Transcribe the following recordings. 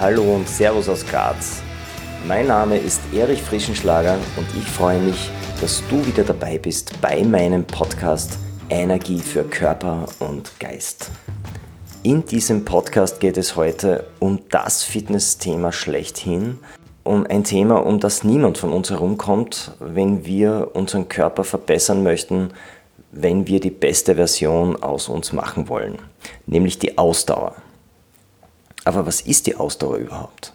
Hallo und Servus aus Graz. Mein Name ist Erich Frischenschlager und ich freue mich, dass du wieder dabei bist bei meinem Podcast Energie für Körper und Geist. In diesem Podcast geht es heute um das Fitnessthema schlechthin, um ein Thema, um das niemand von uns herumkommt, wenn wir unseren Körper verbessern möchten, wenn wir die beste Version aus uns machen wollen, nämlich die Ausdauer. Aber was ist die Ausdauer überhaupt?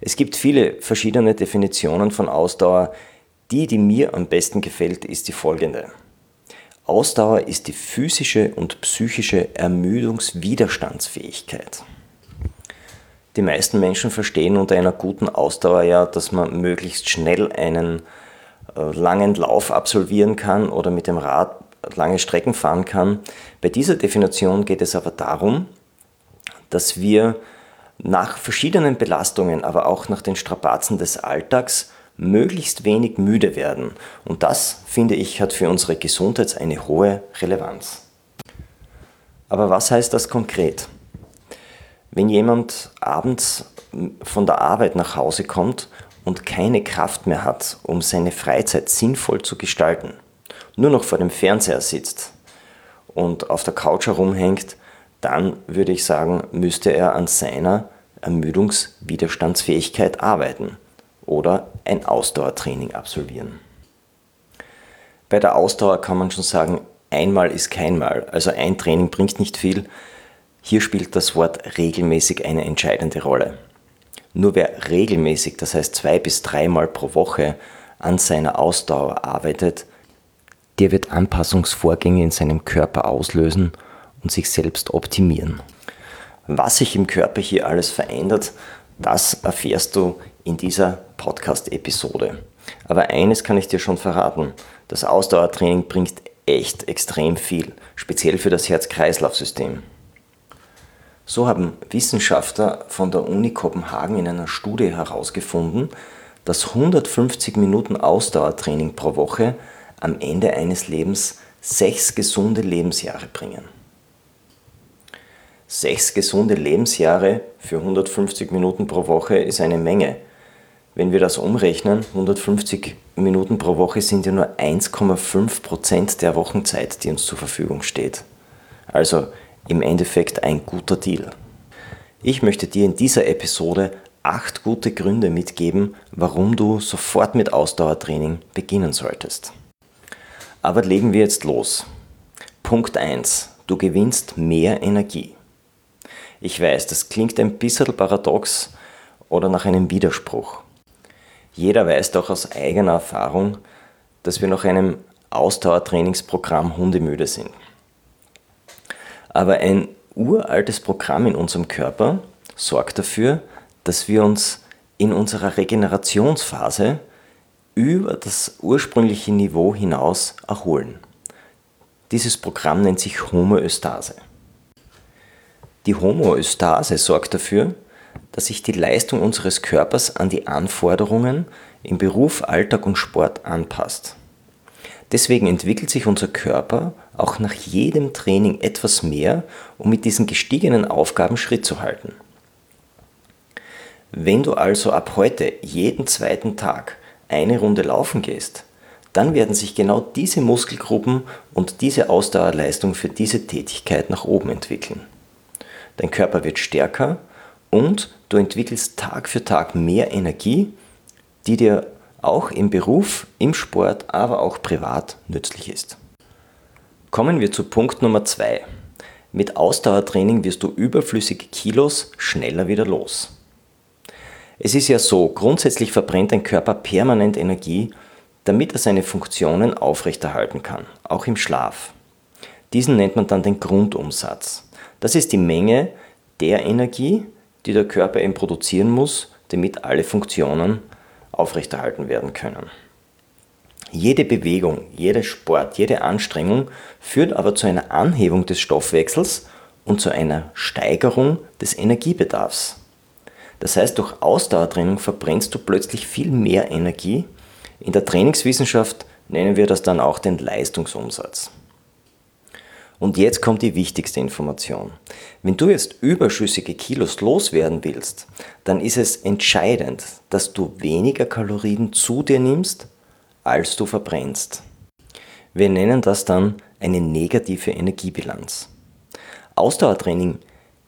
Es gibt viele verschiedene Definitionen von Ausdauer. Die, die mir am besten gefällt, ist die folgende. Ausdauer ist die physische und psychische Ermüdungswiderstandsfähigkeit. Die meisten Menschen verstehen unter einer guten Ausdauer ja, dass man möglichst schnell einen äh, langen Lauf absolvieren kann oder mit dem Rad lange Strecken fahren kann. Bei dieser Definition geht es aber darum, dass wir nach verschiedenen Belastungen, aber auch nach den Strapazen des Alltags möglichst wenig müde werden. Und das, finde ich, hat für unsere Gesundheit eine hohe Relevanz. Aber was heißt das konkret? Wenn jemand abends von der Arbeit nach Hause kommt und keine Kraft mehr hat, um seine Freizeit sinnvoll zu gestalten, nur noch vor dem Fernseher sitzt und auf der Couch herumhängt, dann würde ich sagen, müsste er an seiner Ermüdungswiderstandsfähigkeit arbeiten oder ein Ausdauertraining absolvieren. Bei der Ausdauer kann man schon sagen, einmal ist kein Mal. Also ein Training bringt nicht viel, hier spielt das Wort regelmäßig eine entscheidende Rolle. Nur wer regelmäßig, das heißt zwei bis dreimal pro Woche, an seiner Ausdauer arbeitet, der wird Anpassungsvorgänge in seinem Körper auslösen und sich selbst optimieren. Was sich im Körper hier alles verändert, das erfährst du in dieser Podcast-Episode. Aber eines kann ich dir schon verraten, das Ausdauertraining bringt echt extrem viel, speziell für das Herz-Kreislauf-System. So haben Wissenschaftler von der Uni Kopenhagen in einer Studie herausgefunden, dass 150 Minuten Ausdauertraining pro Woche am Ende eines Lebens sechs gesunde Lebensjahre bringen. Sechs gesunde Lebensjahre für 150 Minuten pro Woche ist eine Menge. Wenn wir das umrechnen, 150 Minuten pro Woche sind ja nur 1,5 Prozent der Wochenzeit, die uns zur Verfügung steht. Also im Endeffekt ein guter Deal. Ich möchte dir in dieser Episode acht gute Gründe mitgeben, warum du sofort mit Ausdauertraining beginnen solltest. Aber legen wir jetzt los. Punkt 1. Du gewinnst mehr Energie. Ich weiß, das klingt ein bisschen paradox oder nach einem Widerspruch. Jeder weiß doch aus eigener Erfahrung, dass wir nach einem Ausdauertrainingsprogramm hundemüde sind. Aber ein uraltes Programm in unserem Körper sorgt dafür, dass wir uns in unserer Regenerationsphase über das ursprüngliche Niveau hinaus erholen. Dieses Programm nennt sich Homöostase. Die Homöostase sorgt dafür, dass sich die Leistung unseres Körpers an die Anforderungen im Beruf, Alltag und Sport anpasst. Deswegen entwickelt sich unser Körper auch nach jedem Training etwas mehr, um mit diesen gestiegenen Aufgaben Schritt zu halten. Wenn du also ab heute jeden zweiten Tag eine Runde laufen gehst, dann werden sich genau diese Muskelgruppen und diese Ausdauerleistung für diese Tätigkeit nach oben entwickeln. Dein Körper wird stärker und du entwickelst Tag für Tag mehr Energie, die dir auch im Beruf, im Sport, aber auch privat nützlich ist. Kommen wir zu Punkt Nummer 2. Mit Ausdauertraining wirst du überflüssige Kilos schneller wieder los. Es ist ja so, grundsätzlich verbrennt dein Körper permanent Energie, damit er seine Funktionen aufrechterhalten kann, auch im Schlaf. Diesen nennt man dann den Grundumsatz. Das ist die Menge der Energie, die der Körper eben produzieren muss, damit alle Funktionen aufrechterhalten werden können. Jede Bewegung, jeder Sport, jede Anstrengung führt aber zu einer Anhebung des Stoffwechsels und zu einer Steigerung des Energiebedarfs. Das heißt, durch Ausdauertraining verbrennst du plötzlich viel mehr Energie. In der Trainingswissenschaft nennen wir das dann auch den Leistungsumsatz. Und jetzt kommt die wichtigste Information. Wenn du jetzt überschüssige Kilos loswerden willst, dann ist es entscheidend, dass du weniger Kalorien zu dir nimmst, als du verbrennst. Wir nennen das dann eine negative Energiebilanz. Ausdauertraining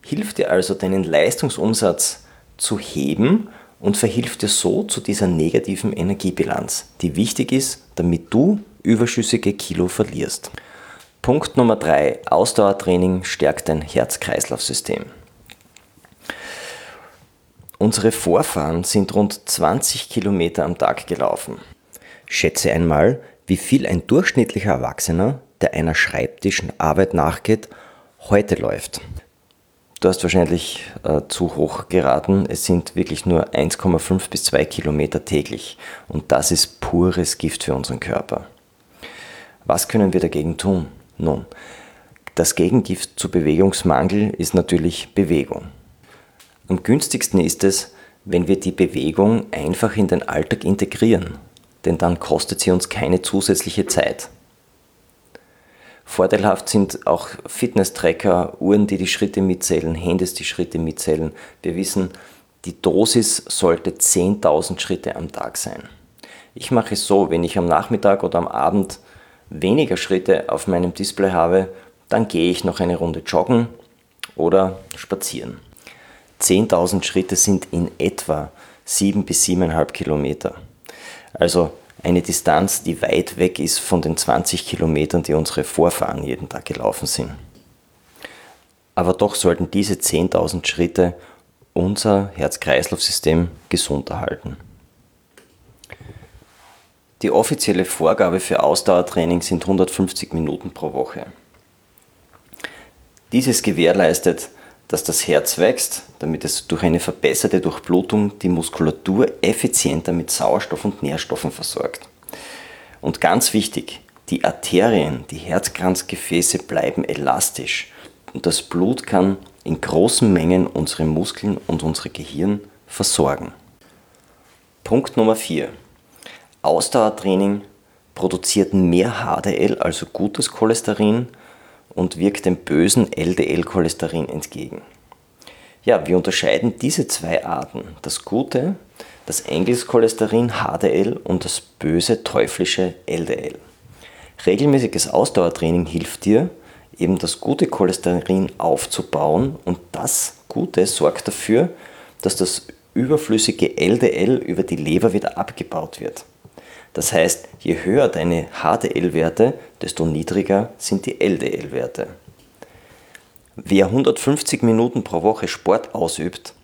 hilft dir also, deinen Leistungsumsatz zu heben und verhilft dir so zu dieser negativen Energiebilanz, die wichtig ist, damit du überschüssige Kilo verlierst. Punkt Nummer 3. Ausdauertraining stärkt dein Herz-Kreislauf-System. Unsere Vorfahren sind rund 20 Kilometer am Tag gelaufen. Schätze einmal, wie viel ein durchschnittlicher Erwachsener, der einer schreibtischen Arbeit nachgeht, heute läuft. Du hast wahrscheinlich äh, zu hoch geraten. Es sind wirklich nur 1,5 bis 2 Kilometer täglich. Und das ist pures Gift für unseren Körper. Was können wir dagegen tun? Nun, das Gegengift zu Bewegungsmangel ist natürlich Bewegung. Am günstigsten ist es, wenn wir die Bewegung einfach in den Alltag integrieren, denn dann kostet sie uns keine zusätzliche Zeit. Vorteilhaft sind auch Fitness-Tracker, Uhren, die die Schritte mitzählen, Handys, die Schritte mitzählen. Wir wissen, die Dosis sollte 10.000 Schritte am Tag sein. Ich mache es so, wenn ich am Nachmittag oder am Abend weniger Schritte auf meinem Display habe, dann gehe ich noch eine Runde joggen oder spazieren. 10.000 Schritte sind in etwa 7 bis 7,5 Kilometer. Also eine Distanz, die weit weg ist von den 20 Kilometern, die unsere Vorfahren jeden Tag gelaufen sind. Aber doch sollten diese 10.000 Schritte unser Herz-Kreislauf-System gesund erhalten. Die offizielle Vorgabe für Ausdauertraining sind 150 Minuten pro Woche. Dieses gewährleistet, dass das Herz wächst, damit es durch eine verbesserte Durchblutung die Muskulatur effizienter mit Sauerstoff und Nährstoffen versorgt. Und ganz wichtig, die Arterien, die Herzkranzgefäße bleiben elastisch und das Blut kann in großen Mengen unsere Muskeln und unser Gehirn versorgen. Punkt Nummer 4. Ausdauertraining produziert mehr HDL, also gutes Cholesterin, und wirkt dem bösen LDL-Cholesterin entgegen. Ja, wir unterscheiden diese zwei Arten, das gute, das Engelscholesterin HDL und das böse teuflische LDL. Regelmäßiges Ausdauertraining hilft dir, eben das gute Cholesterin aufzubauen und das Gute sorgt dafür, dass das überflüssige LDL über die Leber wieder abgebaut wird. Das heißt, je höher deine HDL-Werte, desto niedriger sind die LDL-Werte. Wer 150 Minuten pro Woche Sport ausübt,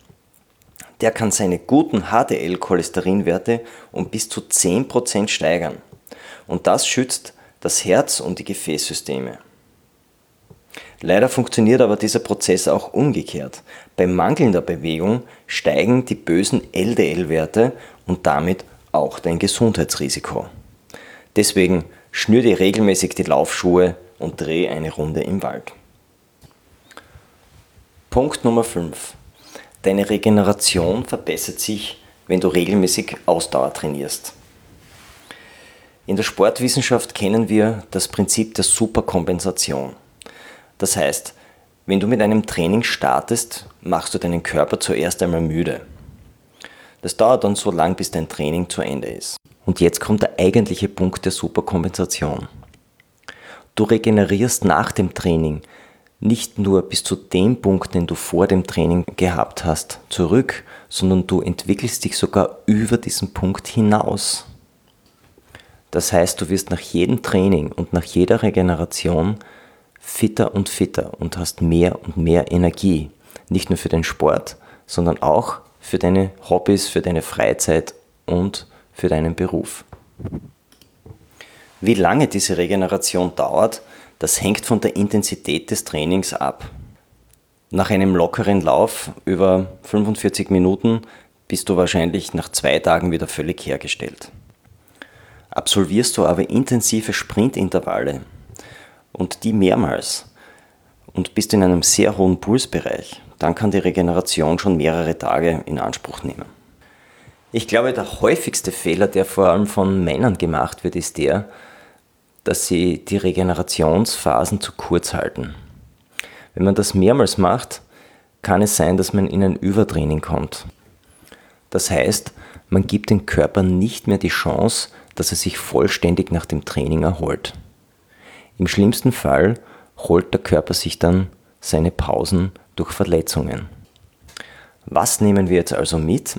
der kann seine guten HDL-Cholesterinwerte um bis zu 10% steigern. Und das schützt das Herz und die Gefäßsysteme. Leider funktioniert aber dieser Prozess auch umgekehrt. Bei mangelnder Bewegung steigen die bösen LDL-Werte und damit auch dein Gesundheitsrisiko. Deswegen schnür dir regelmäßig die Laufschuhe und dreh eine Runde im Wald. Punkt Nummer 5. Deine Regeneration verbessert sich, wenn du regelmäßig Ausdauer trainierst. In der Sportwissenschaft kennen wir das Prinzip der Superkompensation. Das heißt, wenn du mit einem Training startest, machst du deinen Körper zuerst einmal müde. Das dauert dann so lang, bis dein Training zu Ende ist. Und jetzt kommt der eigentliche Punkt der Superkompensation. Du regenerierst nach dem Training nicht nur bis zu dem Punkt, den du vor dem Training gehabt hast, zurück, sondern du entwickelst dich sogar über diesen Punkt hinaus. Das heißt, du wirst nach jedem Training und nach jeder Regeneration fitter und fitter und hast mehr und mehr Energie. Nicht nur für den Sport, sondern auch für deine Hobbys, für deine Freizeit und für deinen Beruf. Wie lange diese Regeneration dauert, Das hängt von der Intensität des Trainings ab. Nach einem lockeren Lauf über 45 Minuten bist du wahrscheinlich nach zwei Tagen wieder völlig hergestellt. Absolvierst du aber intensive Sprintintervalle und die mehrmals und bist in einem sehr hohen Pulsbereich, dann kann die Regeneration schon mehrere Tage in Anspruch nehmen. Ich glaube, der häufigste Fehler, der vor allem von Männern gemacht wird, ist der, dass sie die Regenerationsphasen zu kurz halten. Wenn man das mehrmals macht, kann es sein, dass man in ein Übertraining kommt. Das heißt, man gibt dem Körper nicht mehr die Chance, dass er sich vollständig nach dem Training erholt. Im schlimmsten Fall holt der Körper sich dann seine Pausen durch Verletzungen. Was nehmen wir jetzt also mit?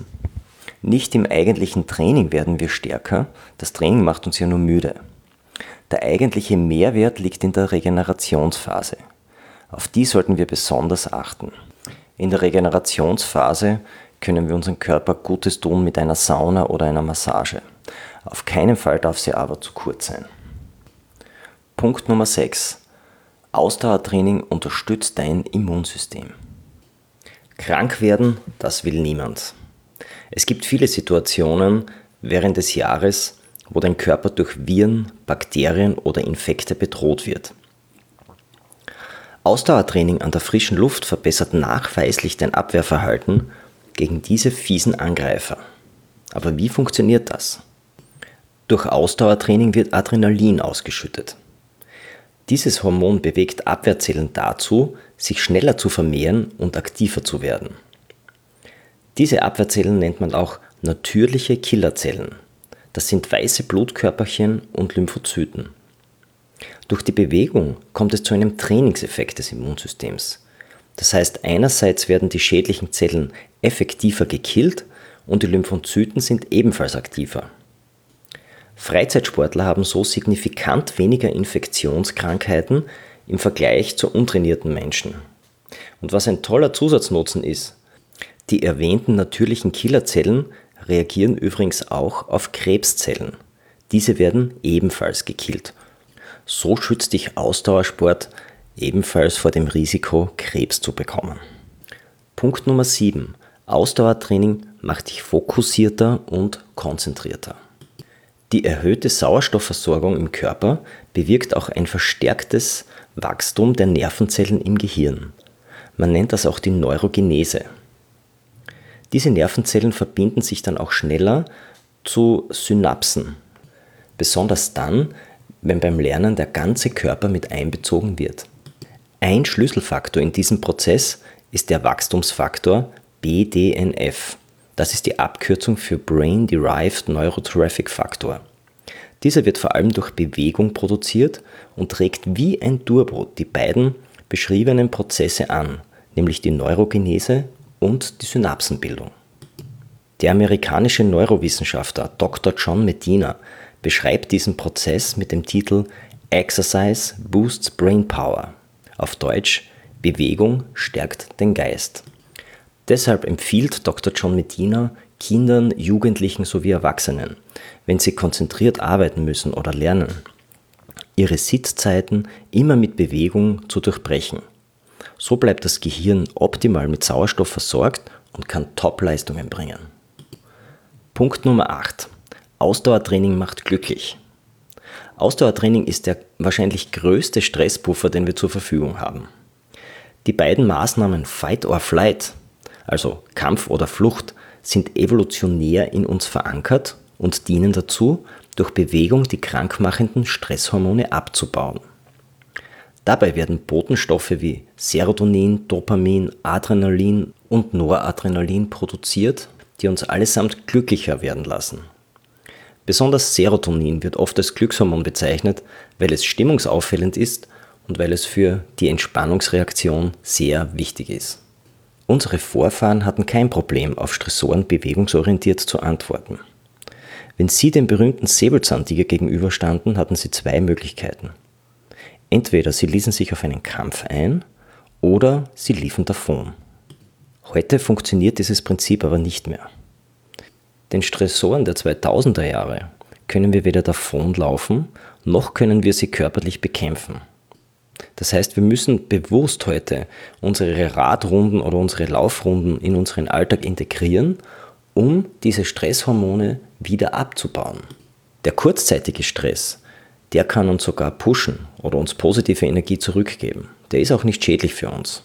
Nicht im eigentlichen Training werden wir stärker, das Training macht uns ja nur müde. Der eigentliche Mehrwert liegt in der Regenerationsphase. Auf die sollten wir besonders achten. In der Regenerationsphase können wir unserem Körper Gutes tun mit einer Sauna oder einer Massage. Auf keinen Fall darf sie aber zu kurz sein. Punkt Nummer 6. Ausdauertraining unterstützt dein Immunsystem. Krank werden, das will niemand. Es gibt viele Situationen während des Jahres, wo dein Körper durch Viren, Bakterien oder Infekte bedroht wird. Ausdauertraining an der frischen Luft verbessert nachweislich dein Abwehrverhalten gegen diese fiesen Angreifer. Aber wie funktioniert das? Durch Ausdauertraining wird Adrenalin ausgeschüttet. Dieses Hormon bewegt Abwehrzellen dazu, sich schneller zu vermehren und aktiver zu werden. Diese Abwehrzellen nennt man auch natürliche Killerzellen. Das sind weiße Blutkörperchen und Lymphozyten. Durch die Bewegung kommt es zu einem Trainingseffekt des Immunsystems. Das heißt, einerseits werden die schädlichen Zellen effektiver gekillt und die Lymphozyten sind ebenfalls aktiver. Freizeitsportler haben so signifikant weniger Infektionskrankheiten im Vergleich zu untrainierten Menschen. Und was ein toller Zusatznutzen ist, die erwähnten natürlichen Killerzellen reagieren übrigens auch auf Krebszellen. Diese werden ebenfalls gekillt so schützt dich Ausdauersport ebenfalls vor dem Risiko, Krebs zu bekommen. Punkt Nummer 7. Ausdauertraining macht dich fokussierter und konzentrierter. Die erhöhte Sauerstoffversorgung im Körper bewirkt auch ein verstärktes Wachstum der Nervenzellen im Gehirn. Man nennt das auch die Neurogenese. Diese Nervenzellen verbinden sich dann auch schneller zu Synapsen. Besonders dann, wenn beim Lernen der ganze Körper mit einbezogen wird. Ein Schlüsselfaktor in diesem Prozess ist der Wachstumsfaktor BDNF. Das ist die Abkürzung für Brain Derived Neurotrophic Factor. Dieser wird vor allem durch Bewegung produziert und trägt wie ein Turbo die beiden beschriebenen Prozesse an, nämlich die Neurogenese und die Synapsenbildung. Der amerikanische Neurowissenschaftler Dr. John Medina beschreibt diesen Prozess mit dem Titel Exercise Boosts Brain Power. Auf Deutsch Bewegung stärkt den Geist. Deshalb empfiehlt Dr. John Medina Kindern, Jugendlichen sowie Erwachsenen, wenn sie konzentriert arbeiten müssen oder lernen, ihre Sitzzeiten immer mit Bewegung zu durchbrechen. So bleibt das Gehirn optimal mit Sauerstoff versorgt und kann Top-Leistungen bringen. Punkt Nummer 8. Ausdauertraining macht glücklich. Ausdauertraining ist der wahrscheinlich größte Stresspuffer, den wir zur Verfügung haben. Die beiden Maßnahmen Fight or Flight, also Kampf oder Flucht, sind evolutionär in uns verankert und dienen dazu, durch Bewegung die krankmachenden Stresshormone abzubauen. Dabei werden Botenstoffe wie Serotonin, Dopamin, Adrenalin und Noradrenalin produziert, die uns allesamt glücklicher werden lassen. Besonders Serotonin wird oft als Glückshormon bezeichnet, weil es stimmungsauffällend ist und weil es für die Entspannungsreaktion sehr wichtig ist. Unsere Vorfahren hatten kein Problem, auf Stressoren bewegungsorientiert zu antworten. Wenn sie dem berühmten Säbelzahntiger gegenüberstanden, hatten sie zwei Möglichkeiten. Entweder sie ließen sich auf einen Kampf ein oder sie liefen davon. Heute funktioniert dieses Prinzip aber nicht mehr. Den Stressoren der 2000er Jahre können wir weder davonlaufen, noch können wir sie körperlich bekämpfen. Das heißt, wir müssen bewusst heute unsere Radrunden oder unsere Laufrunden in unseren Alltag integrieren, um diese Stresshormone wieder abzubauen. Der kurzzeitige Stress, der kann uns sogar pushen oder uns positive Energie zurückgeben. Der ist auch nicht schädlich für uns.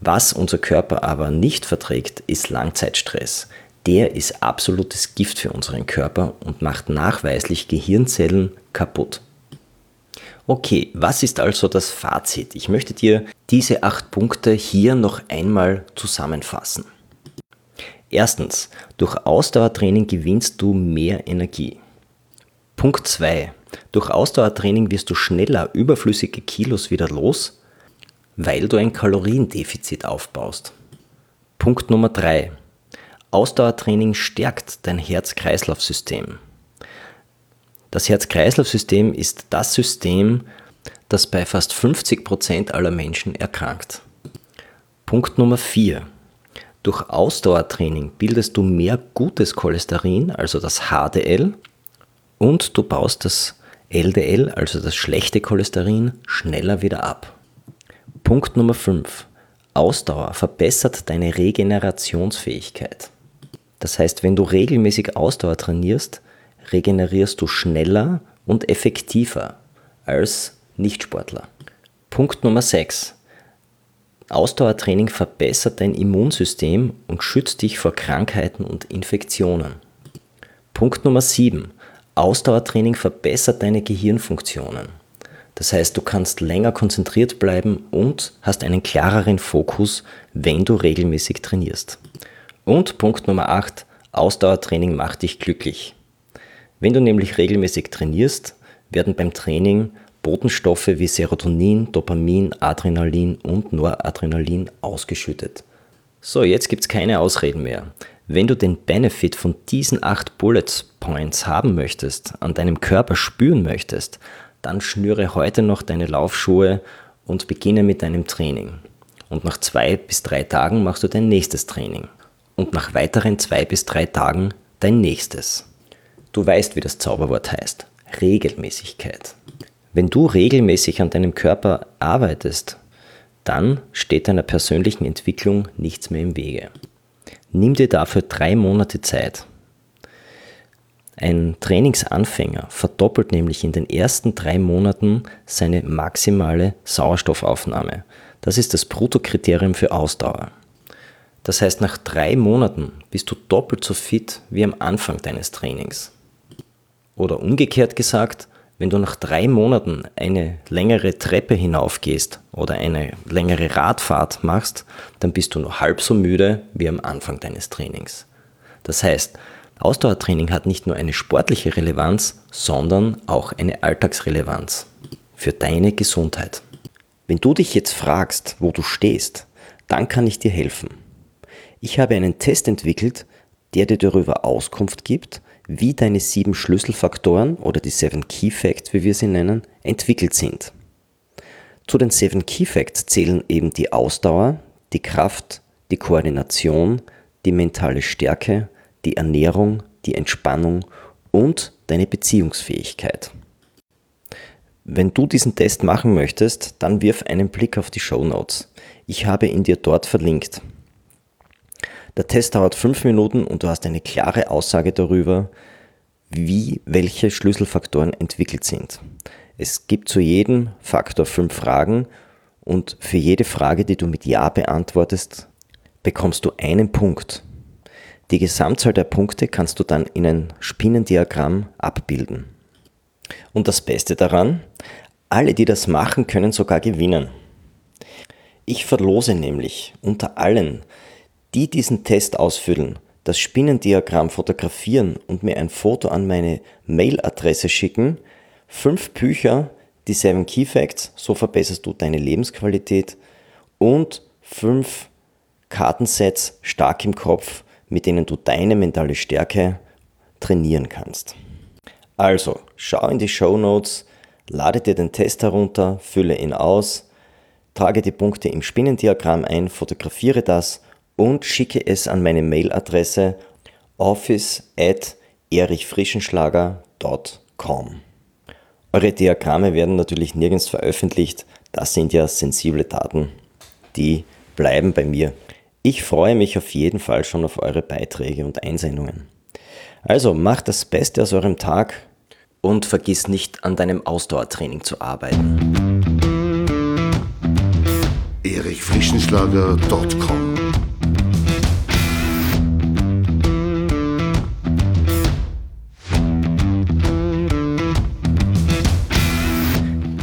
Was unser Körper aber nicht verträgt, ist Langzeitstress. Der ist absolutes Gift für unseren Körper und macht nachweislich Gehirnzellen kaputt. Okay, was ist also das Fazit? Ich möchte dir diese acht Punkte hier noch einmal zusammenfassen. Erstens, durch Ausdauertraining gewinnst du mehr Energie. Punkt 2. Durch Ausdauertraining wirst du schneller überflüssige Kilos wieder los, weil du ein Kaloriendefizit aufbaust. Punkt Nummer 3. Ausdauertraining stärkt dein Herz-Kreislauf-System. Das Herz-Kreislauf-System ist das System, das bei fast 50% aller Menschen erkrankt. Punkt Nummer 4. Durch Ausdauertraining bildest du mehr gutes Cholesterin, also das HDL, und du baust das LDL, also das schlechte Cholesterin, schneller wieder ab. Punkt Nummer 5. Ausdauer verbessert deine Regenerationsfähigkeit. Das heißt, wenn du regelmäßig Ausdauer trainierst, regenerierst du schneller und effektiver als Nichtsportler. Punkt Nummer 6. Ausdauertraining verbessert dein Immunsystem und schützt dich vor Krankheiten und Infektionen. Punkt Nummer 7. Ausdauertraining verbessert deine Gehirnfunktionen. Das heißt, du kannst länger konzentriert bleiben und hast einen klareren Fokus, wenn du regelmäßig trainierst. Und Punkt Nummer 8. Ausdauertraining macht dich glücklich. Wenn du nämlich regelmäßig trainierst, werden beim Training Botenstoffe wie Serotonin, Dopamin, Adrenalin und Noradrenalin ausgeschüttet. So, jetzt gibt es keine Ausreden mehr. Wenn du den Benefit von diesen acht Bullet Points haben möchtest, an deinem Körper spüren möchtest, dann schnüre heute noch deine Laufschuhe und beginne mit deinem Training. Und nach zwei bis drei Tagen machst du dein nächstes Training. Und nach weiteren zwei bis drei Tagen dein nächstes. Du weißt, wie das Zauberwort heißt. Regelmäßigkeit. Wenn du regelmäßig an deinem Körper arbeitest, dann steht deiner persönlichen Entwicklung nichts mehr im Wege. Nimm dir dafür drei Monate Zeit. Ein Trainingsanfänger verdoppelt nämlich in den ersten drei Monaten seine maximale Sauerstoffaufnahme. Das ist das Bruttokriterium für Ausdauer. Das heißt, nach drei Monaten bist du doppelt so fit wie am Anfang deines Trainings. Oder umgekehrt gesagt, wenn du nach drei Monaten eine längere Treppe hinaufgehst oder eine längere Radfahrt machst, dann bist du nur halb so müde wie am Anfang deines Trainings. Das heißt, Ausdauertraining hat nicht nur eine sportliche Relevanz, sondern auch eine Alltagsrelevanz für deine Gesundheit. Wenn du dich jetzt fragst, wo du stehst, dann kann ich dir helfen. Ich habe einen Test entwickelt, der dir darüber Auskunft gibt, wie deine sieben Schlüsselfaktoren oder die Seven Key Facts, wie wir sie nennen, entwickelt sind. Zu den Seven Key Facts zählen eben die Ausdauer, die Kraft, die Koordination, die mentale Stärke, die Ernährung, die Entspannung und deine Beziehungsfähigkeit. Wenn du diesen Test machen möchtest, dann wirf einen Blick auf die Show Notes. Ich habe ihn dir dort verlinkt. Der Test dauert fünf Minuten und du hast eine klare Aussage darüber, wie welche Schlüsselfaktoren entwickelt sind. Es gibt zu jedem Faktor fünf Fragen und für jede Frage, die du mit Ja beantwortest, bekommst du einen Punkt. Die Gesamtzahl der Punkte kannst du dann in ein Spinnendiagramm abbilden. Und das Beste daran, alle, die das machen, können sogar gewinnen. Ich verlose nämlich unter allen, die diesen Test ausfüllen, das Spinnendiagramm fotografieren und mir ein Foto an meine Mailadresse schicken, fünf Bücher, die Seven Key Facts, so verbesserst du deine Lebensqualität und fünf Kartensets stark im Kopf, mit denen du deine mentale Stärke trainieren kannst. Also, schau in die Show Notes, lade dir den Test herunter, fülle ihn aus, trage die Punkte im Spinnendiagramm ein, fotografiere das und schicke es an meine Mailadresse office at erichfrischenschlager.com. Eure Diagramme werden natürlich nirgends veröffentlicht. Das sind ja sensible Daten. Die bleiben bei mir. Ich freue mich auf jeden Fall schon auf eure Beiträge und Einsendungen. Also macht das Beste aus eurem Tag und vergiss nicht an deinem Ausdauertraining zu arbeiten. erichfrischenschlager.com